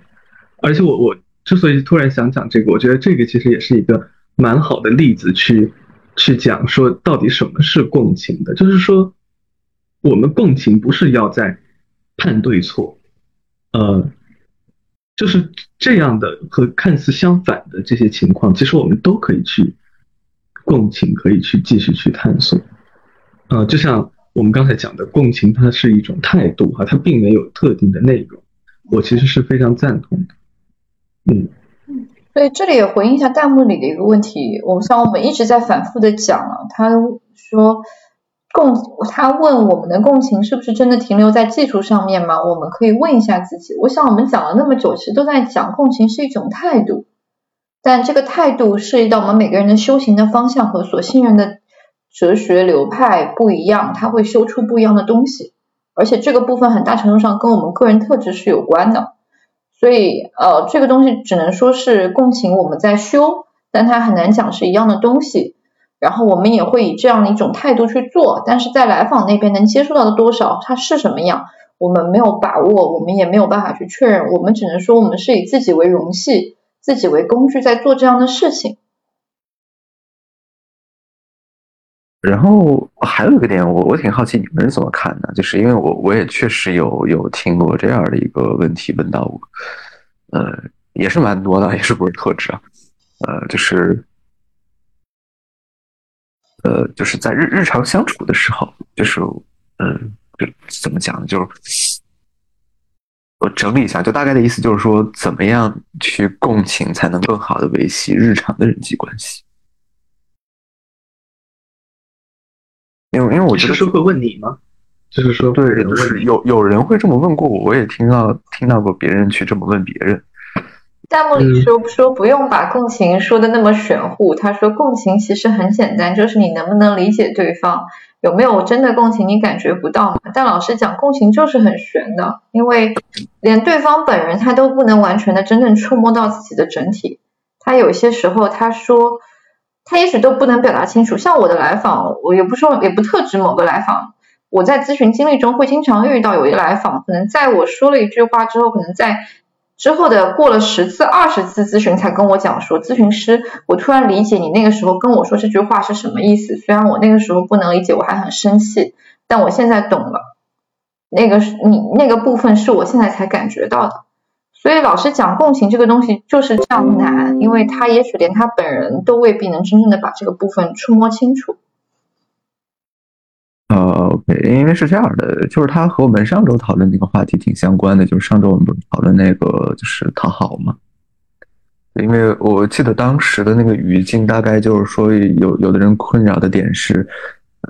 而且我我之所以突然想讲这个，我觉得这个其实也是一个蛮好的例子，去去讲说到底什么是共情的。就是说，我们共情不是要在判对错，呃，就是这样的和看似相反的这些情况，其实我们都可以去共情，可以去继续去探索。呃，就像我们刚才讲的，共情它是一种态度哈，它并没有特定的内容，我其实是非常赞同的。嗯所以这里也回应一下弹幕里的一个问题，我想我们一直在反复的讲了，他说共，他问我们的共情是不是真的停留在技术上面吗？我们可以问一下自己。我想我们讲了那么久，其实都在讲共情是一种态度，但这个态度涉及到我们每个人的修行的方向和所信任的哲学流派不一样，它会修出不一样的东西，而且这个部分很大程度上跟我们个人特质是有关的。所以，呃，这个东西只能说是共情，我们在修，但它很难讲是一样的东西。然后我们也会以这样的一种态度去做，但是在来访那边能接触到的多少，它是什么样，我们没有把握，我们也没有办法去确认。我们只能说，我们是以自己为容器，自己为工具在做这样的事情。然后还有一个点，我我挺好奇你们是怎么看的，就是因为我我也确实有有听过这样的一个问题问到我，呃，也是蛮多的，也是不是特质啊，呃，就是，呃，就是在日日常相处的时候，就是，嗯，就怎么讲呢？就是我整理一下，就大概的意思就是说，怎么样去共情才能更好的维系日常的人际关系。因为因为我觉得是会问你吗？就是说，对，就是有有人会这么问过我，我也听到听到过别人去这么问别人。弹幕里说说不用把共情说的那么玄乎，他说共情其实很简单，就是你能不能理解对方，有没有真的共情，你感觉不到嘛。但老师讲共情就是很玄的，因为连对方本人他都不能完全的真正触摸到自己的整体，他有些时候他说。他也许都不能表达清楚。像我的来访，我也不说，也不特指某个来访。我在咨询经历中会经常遇到有一个来访，可能在我说了一句话之后，可能在之后的过了十次、二十次咨询才跟我讲说，咨询师，我突然理解你那个时候跟我说这句话是什么意思。虽然我那个时候不能理解，我还很生气，但我现在懂了。那个你那个部分是我现在才感觉到的。所以老师讲共情这个东西就是这样难，因为他也许连他本人都未必能真正的把这个部分触摸清楚。因为是这样的，就是他和我们上周讨论那个话题挺相关的，就是上周我们不是讨论那个就是讨好嘛？因为我记得当时的那个语境大概就是说，有有的人困扰的点是，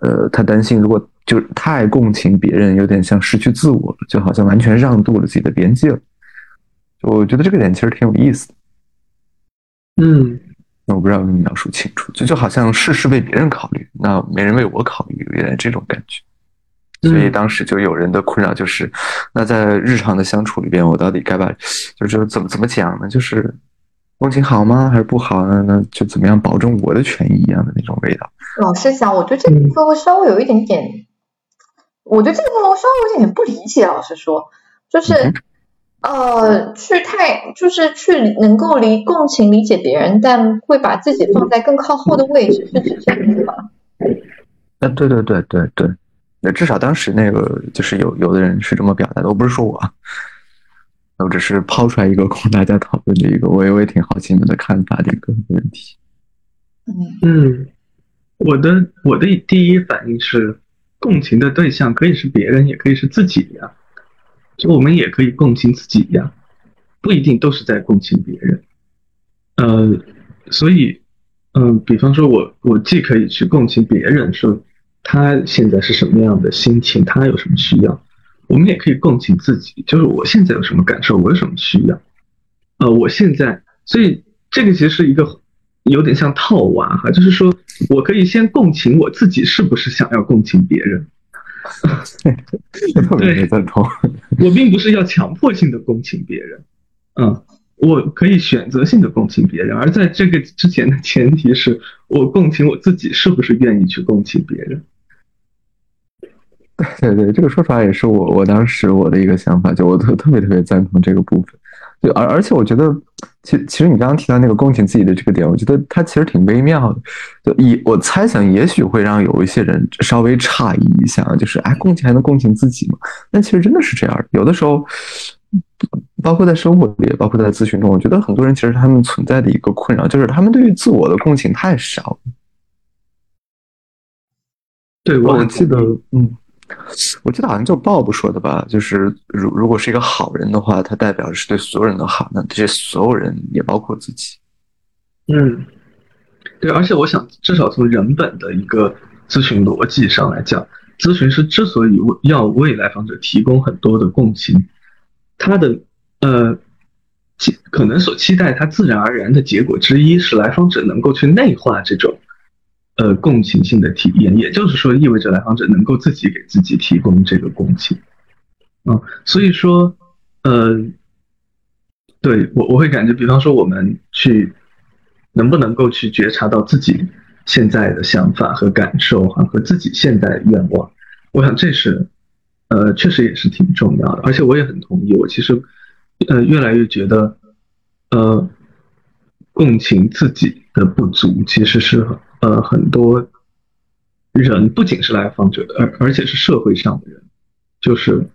呃，他担心如果就太共情别人，有点像失去自我了，就好像完全让渡了自己的边界了。我觉得这个点其实挺有意思的，嗯，那我不知道你描述清楚，就就好像事事为别人考虑，那没人为我考虑，有点这种感觉。所以当时就有人的困扰就是，那在日常的相处里边，我到底该把，就是怎么怎么讲呢？就是共情好吗？还是不好呢？那就怎么样保证我的权益一样的那种味道？老实讲，我对这个部分会稍微有一点点，我对这个部分稍微有一点点不理解。老实说，就是。呃，去太就是去能够理共情理解别人，但会把自己放在更靠后的位置，是指这样子吗？嗯，对对对对对，那至少当时那个就是有有的人是这么表达的，我不是说我，我只是抛出来一个供大家讨论的一个，我也我也挺好奇你们的看法的一个问题。嗯嗯，我的我的第一反应是，共情的对象可以是别人，也可以是自己呀。就我们也可以共情自己呀，不一定都是在共情别人。呃，所以，嗯，比方说我我既可以去共情别人，说他现在是什么样的心情，他有什么需要，我们也可以共情自己，就是我现在有什么感受，我有什么需要。呃，我现在，所以这个其实是一个。有点像套娃哈，就是说我可以先共情我自己，是不是想要共情别人？[laughs] 对，赞同。我并不是要强迫性的共情别人，嗯，我可以选择性的共情别人，而在这个之前的前提是我共情我自己，是不是愿意去共情别人？[laughs] 对对，这个说出来也是我我当时我的一个想法，就我特特别特别赞同这个部分。对，而而且我觉得，其其实你刚刚提到那个共情自己的这个点，我觉得它其实挺微妙的。就也我猜想，也许会让有一些人稍微诧异一下，就是哎，共情还能共情自己吗？但其实真的是这样。有的时候，包括在生活里，包括在咨询中，我觉得很多人其实他们存在的一个困扰，就是他们对于自我的共情太少。对，我记得，嗯。我记得好像就 Bob 说的吧，就是如如果是一个好人的话，他代表的是对所有人都好，那这些所有人也包括自己。嗯，对，而且我想，至少从人本的一个咨询逻辑上来讲，咨询师之所以要为来访者提供很多的共情，他的呃，可能所期待他自然而然的结果之一是来访者能够去内化这种。呃，共情性的体验，也就是说，意味着来访者能够自己给自己提供这个共情，嗯，所以说，呃，对我我会感觉，比方说，我们去能不能够去觉察到自己现在的想法和感受，哈，和自己现在的愿望，我想这是，呃，确实也是挺重要的，而且我也很同意，我其实，呃，越来越觉得，呃，共情自己的不足，其实是。呃，很多人不仅是来访者，而而且是社会上的人，就是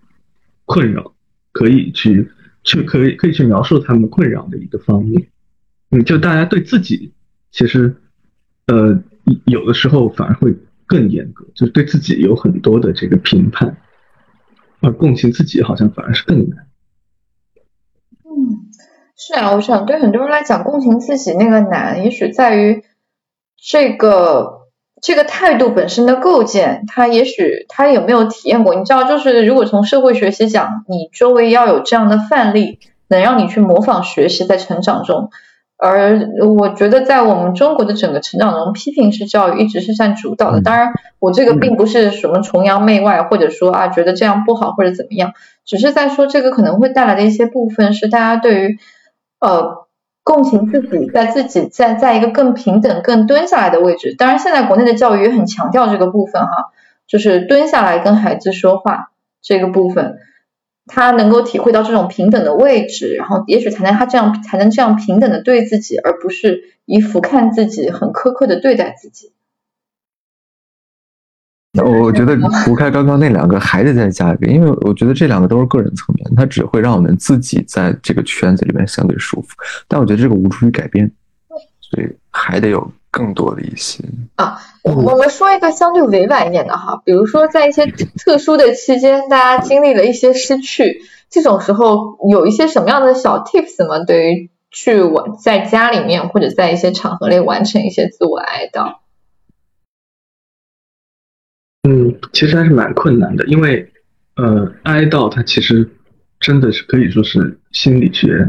困扰，可以去去可以可以去描述他们困扰的一个方面。嗯，就大家对自己其实呃有的时候反而会更严格，就是对自己有很多的这个评判，而共情自己好像反而是更难。嗯，是啊，我想对很多人来讲，共情自己那个难，也许在于。这个这个态度本身的构建，他也许他有没有体验过？你知道，就是如果从社会学习讲，你周围要有这样的范例，能让你去模仿学习，在成长中。而我觉得，在我们中国的整个成长中，批评式教育一直是占主导的。当然，我这个并不是什么崇洋媚外，或者说啊觉得这样不好或者怎么样，只是在说这个可能会带来的一些部分是大家对于呃。共情自己，在自己在在一个更平等、更蹲下来的位置。当然，现在国内的教育也很强调这个部分哈，就是蹲下来跟孩子说话这个部分，他能够体会到这种平等的位置，然后也许才能他这样才能这样平等的对自己，而不是以俯瞰自己、很苛刻的对待自己。我觉得除开刚刚那两个，还得再加一个，因为我觉得这两个都是个人层面，它只会让我们自己在这个圈子里面相对舒服，但我觉得这个无助于改变，所以还得有更多的一些啊。我们说一个相对委婉一点的哈，比如说在一些特殊的期间，大家经历了一些失去，这种时候有一些什么样的小 tips 吗？对于去我在家里面或者在一些场合内完成一些自我哀悼。嗯，其实还是蛮困难的，因为，呃，哀悼它其实真的是可以说是心理学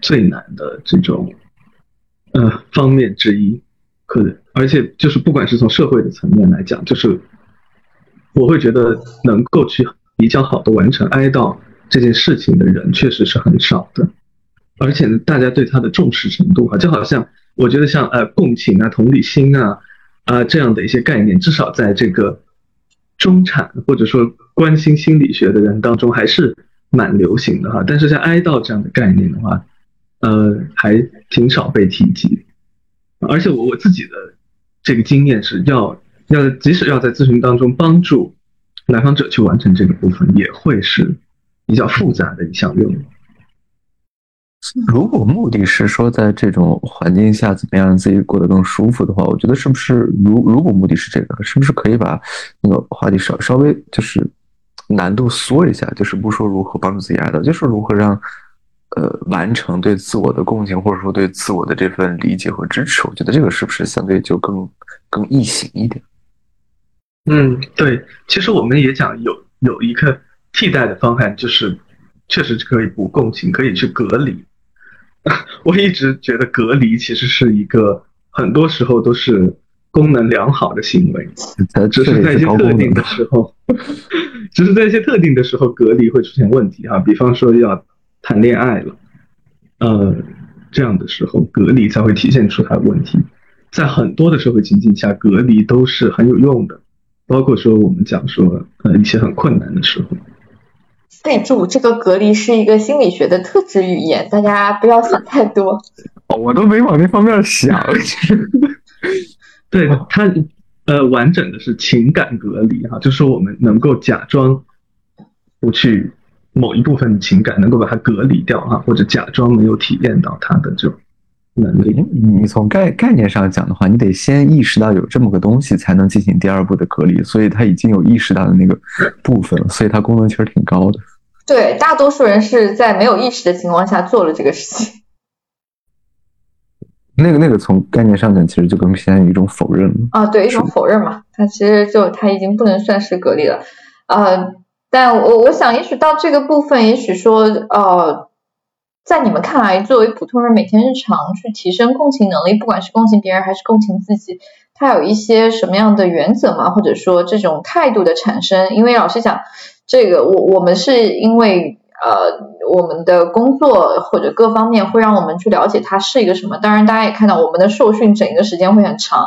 最难的这种，呃，方面之一。可而且就是不管是从社会的层面来讲，就是我会觉得能够去比较好的完成哀悼这件事情的人确实是很少的，而且大家对他的重视程度啊，就好像我觉得像呃共情啊、同理心啊啊这样的一些概念，至少在这个。中产或者说关心心理学的人当中还是蛮流行的哈，但是像哀悼这样的概念的话，呃，还挺少被提及。而且我我自己的这个经验是要要即使要在咨询当中帮助来访者去完成这个部分，也会是比较复杂的一项任务。如果目的是说在这种环境下怎么样让自己过得更舒服的话，我觉得是不是如如果目的是这个，是不是可以把那个话题稍稍微就是难度缩一下，就是不说如何帮助自己爱到，就是如何让呃完成对自我的共情，或者说对自我的这份理解和支持。我觉得这个是不是相对就更更易行一点？嗯，对，其实我们也讲有有一个替代的方案，就是确实可以不共情，可以去隔离。[laughs] 我一直觉得隔离其实是一个很多时候都是功能良好的行为，只是在一些特定的时候，只是在一些特定的时候隔离会出现问题哈。比方说要谈恋爱了，呃，这样的时候隔离才会体现出它的问题。在很多的社会情境下，隔离都是很有用的，包括说我们讲说呃一些很困难的时候。备注：这个隔离是一个心理学的特质语言，大家不要想太多。[laughs] 哦，我都没往那方面想。[laughs] 对它，呃，完整的是情感隔离哈，就是我们能够假装不去某一部分情感，能够把它隔离掉哈，或者假装没有体验到它的这种能力。你从概概念上讲的话，你得先意识到有这么个东西，才能进行第二步的隔离。所以他已经有意识到的那个部分，所以它功能其实挺高的。对，大多数人是在没有意识的情况下做了这个事情。那个那个从概念上讲，其实就更偏向于一种否认啊，对，一种否认嘛。它其实就它已经不能算是隔离了。呃，但我我想，也许到这个部分，也许说，呃，在你们看来，作为普通人，每天日常去提升共情能力，不管是共情别人还是共情自己，它有一些什么样的原则吗？或者说这种态度的产生？因为老实讲。这个我我们是因为呃我们的工作或者各方面会让我们去了解它是一个什么。当然大家也看到我们的受训整一个时间会很长，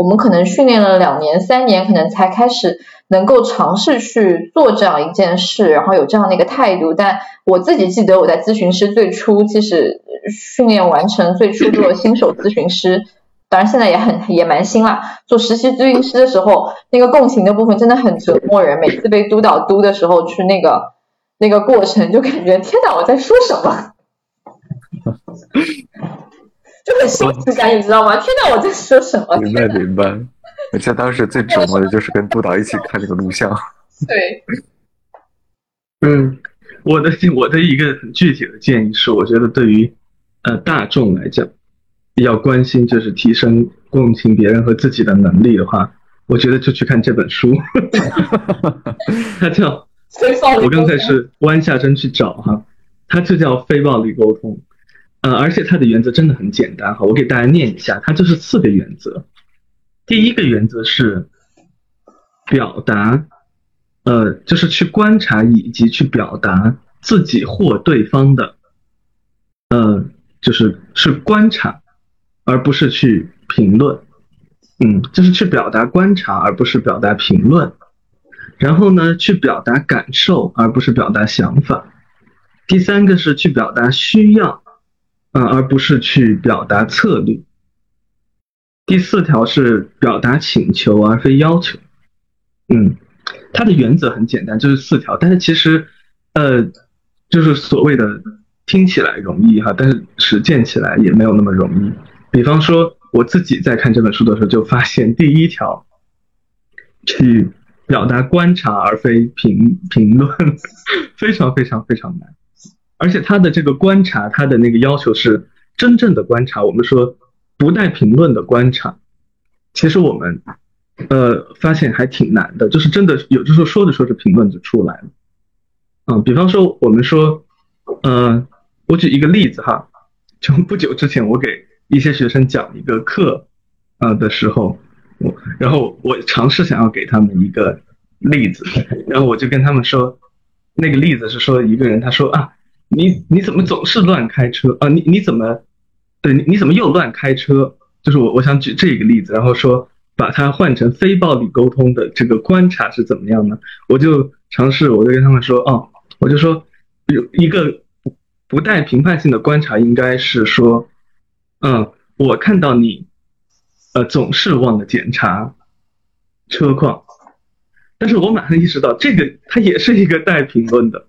我们可能训练了两年三年，可能才开始能够尝试去做这样一件事，然后有这样的一个态度。但我自己记得我在咨询师最初其实训练完成最初做新手咨询师。当然，现在也很也蛮新了。做实习咨询师的时候，那个共情的部分真的很折磨人。每次被督导督的时候，去那个那个过程，就感觉天哪，我在说什么？就很羞耻感，你知道吗？天哪，我在说什么？明白明白。而且当时最折磨的就是跟督导一起看那个录像。对。嗯，我的我的一个很具体的建议是，我觉得对于呃大众来讲。要关心就是提升共情别人和自己的能力的话，我觉得就去看这本书。[laughs] 它叫……我刚才是弯下身去找哈，它就叫非暴力沟通。呃，而且它的原则真的很简单哈，我给大家念一下，它就是四个原则。第一个原则是表达，呃，就是去观察以及去表达自己或对方的，呃，就是是观察。而不是去评论，嗯，就是去表达观察，而不是表达评论。然后呢，去表达感受，而不是表达想法。第三个是去表达需要，嗯，而不是去表达策略。第四条是表达请求而非要求，嗯，它的原则很简单，就是四条。但是其实，呃，就是所谓的听起来容易哈，但是实践起来也没有那么容易。比方说，我自己在看这本书的时候，就发现第一条，去表达观察而非评评论，[laughs] 非常非常非常难。而且他的这个观察，他的那个要求是真正的观察。我们说不带评论的观察，其实我们呃发现还挺难的。就是真的有，就是说着说着评论就出来了。嗯，比方说我们说，呃，我举一个例子哈，就不久之前我给。一些学生讲一个课，啊的时候，我然后我尝试想要给他们一个例子，然后我就跟他们说，那个例子是说一个人他说啊，你你怎么总是乱开车啊？你你怎么，对你怎么又乱开车？就是我我想举这个例子，然后说把它换成非暴力沟通的这个观察是怎么样呢？我就尝试，我就跟他们说哦，我就说有一个不带评判性的观察应该是说。嗯，我看到你，呃，总是忘了检查车况，但是我马上意识到这个它也是一个带评论的，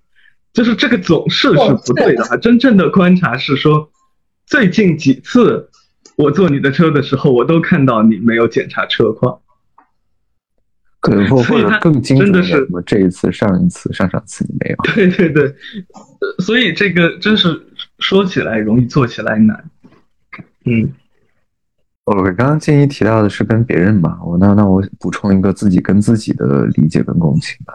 就是这个总是是不对的哈。真正的观察是说，最近几次我坐你的车的时候，我都看到你没有检查车况。可能或者更精准的是，这一次、上一次、上上次你没有。对对对，所以这个真是说起来容易，做起来难。嗯。我刚刚建议提到的是跟别人嘛，我那那我补充一个自己跟自己的理解跟共情吧。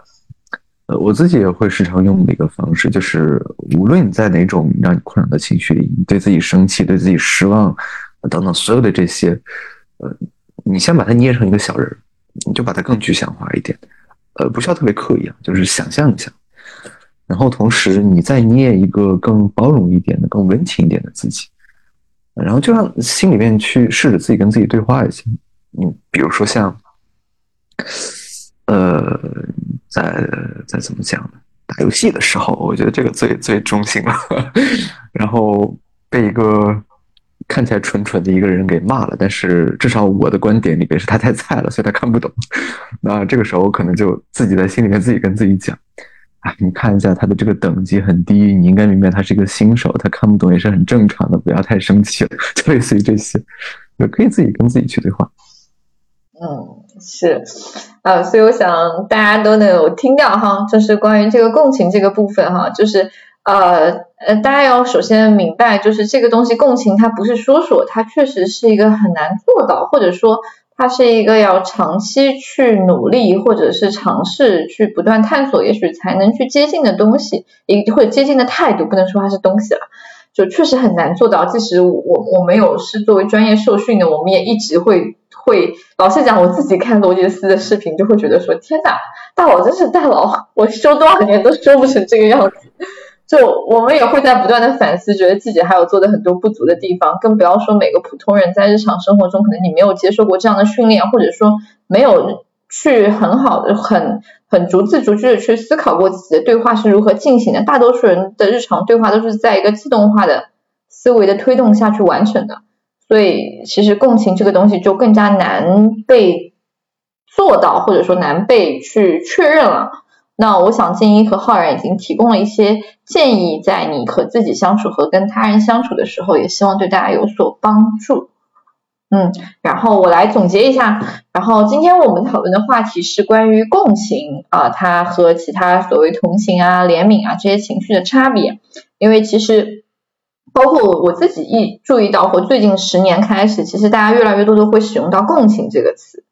呃，我自己也会时常用的一个方式，就是无论你在哪种让你困扰的情绪里，你对自己生气、对自己失望等等所有的这些，呃，你先把它捏成一个小人，你就把它更具象化一点，呃，不需要特别刻意啊，就是想象一下，然后同时你再捏一个更包容一点的、更温情一点的自己。然后就让心里面去试着自己跟自己对话一下，嗯，比如说像，呃，在在怎么讲呢？打游戏的时候，我觉得这个最最中性了。[laughs] 然后被一个看起来蠢蠢的一个人给骂了，但是至少我的观点里边是他太菜了，所以他看不懂。[laughs] 那这个时候可能就自己在心里面自己跟自己讲。你看一下他的这个等级很低，你应该明白他是一个新手，他看不懂也是很正常的，不要太生气了。[laughs] 就类似于这些，也可以自己跟自己去对话。嗯，是，啊，所以我想大家都能有听到哈，就是关于这个共情这个部分哈，就是呃呃，大家要首先明白，就是这个东西共情它不是说说，它确实是一个很难做到，或者说。它是一个要长期去努力，或者是尝试去不断探索，也许才能去接近的东西，一或接近的态度，不能说它是东西了，就确实很难做到。即使我我没有是作为专业受训的，我们也一直会会，老实讲，我自己看罗杰斯的视频就会觉得说，天哪，大佬真是大佬，我修多少年都修不成这个样子。就我们也会在不断的反思，觉得自己还有做的很多不足的地方，更不要说每个普通人在日常生活中，可能你没有接受过这样的训练，或者说没有去很好的、很很逐字逐句的去思考过自己的对话是如何进行的。大多数人的日常对话都是在一个自动化的思维的推动下去完成的，所以其实共情这个东西就更加难被做到，或者说难被去确认了。那我想静一和浩然已经提供了一些建议，在你和自己相处和跟他人相处的时候，也希望对大家有所帮助。嗯，然后我来总结一下，然后今天我们讨论的话题是关于共情啊，它和其他所谓同情啊、怜悯啊这些情绪的差别。因为其实包括我自己一注意到，或最近十年开始，其实大家越来越多的会使用到共情这个词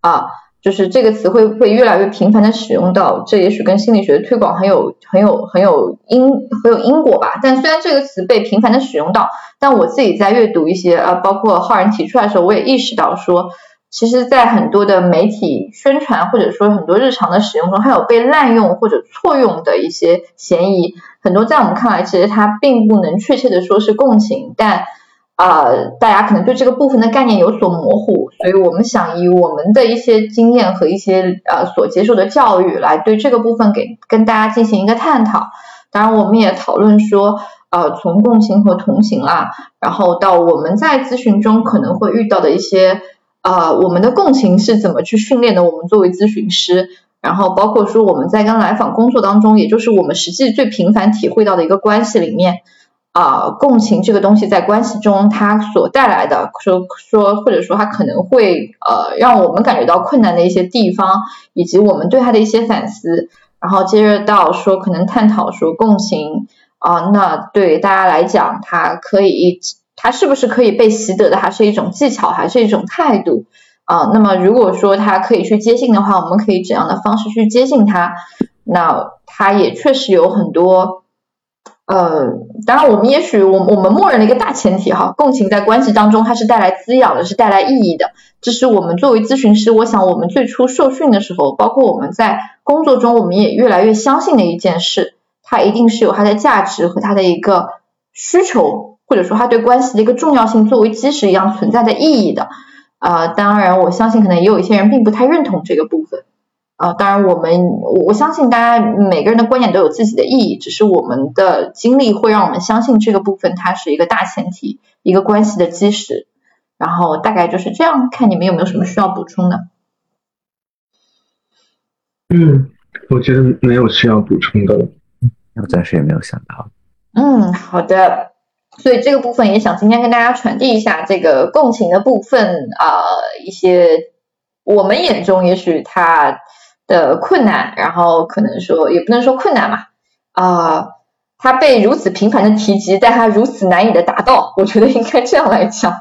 啊。就是这个词会会越来越频繁的使用到，这也许跟心理学的推广很有很有很有因很有因果吧。但虽然这个词被频繁的使用到，但我自己在阅读一些呃，包括浩然提出来的时候，我也意识到说，其实，在很多的媒体宣传或者说很多日常的使用中，还有被滥用或者错用的一些嫌疑。很多在我们看来，其实它并不能确切的说是共情，但。呃，大家可能对这个部分的概念有所模糊，所以我们想以我们的一些经验和一些呃所接受的教育来对这个部分给跟大家进行一个探讨。当然，我们也讨论说，呃，从共情和同情啊，然后到我们在咨询中可能会遇到的一些，呃，我们的共情是怎么去训练的？我们作为咨询师，然后包括说我们在跟来访工作当中，也就是我们实际最频繁体会到的一个关系里面。啊，共情这个东西在关系中它所带来的，说说或者说它可能会呃让我们感觉到困难的一些地方，以及我们对它的一些反思，然后接着到说可能探讨说共情啊，那对大家来讲，它可以它是不是可以被习得的？还是一种技巧还是一种态度啊？那么如果说它可以去接近的话，我们可以怎样的方式去接近它？那它也确实有很多。呃，当然，我们也许我我们默认了一个大前提哈，共情在关系当中它是带来滋养的，是带来意义的。这是我们作为咨询师，我想我们最初受训的时候，包括我们在工作中，我们也越来越相信的一件事，它一定是有它的价值和它的一个需求，或者说它对关系的一个重要性作为基石一样存在的意义的。呃，当然，我相信可能也有一些人并不太认同这个部分。啊，当然，我们我相信大家每个人的观点都有自己的意义，只是我们的经历会让我们相信这个部分它是一个大前提，一个关系的基石。然后大概就是这样，看你们有没有什么需要补充的。嗯，我觉得没有需要补充的了。我暂时也没有想到。嗯，好的。所以这个部分也想今天跟大家传递一下这个共情的部分啊，一些我们眼中也许他的困难，然后可能说也不能说困难嘛啊，他被如此频繁的提及，但他如此难以的达到，我觉得应该这样来讲。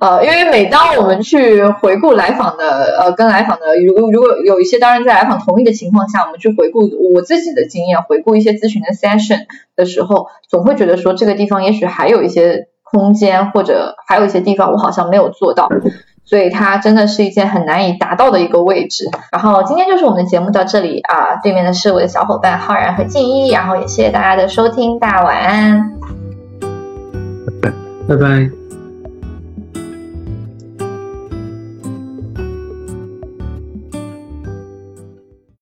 呃，因为每当我们去回顾来访的，呃，跟来访的，如如果有一些当然在来访同意的情况下，我们去回顾我自己的经验，回顾一些咨询的 session 的时候，总会觉得说这个地方也许还有一些空间，或者还有一些地方我好像没有做到，所以它真的是一件很难以达到的一个位置。然后今天就是我们的节目到这里啊，对面的是我的小伙伴浩然和静一，然后也谢谢大家的收听，大家晚安，拜拜。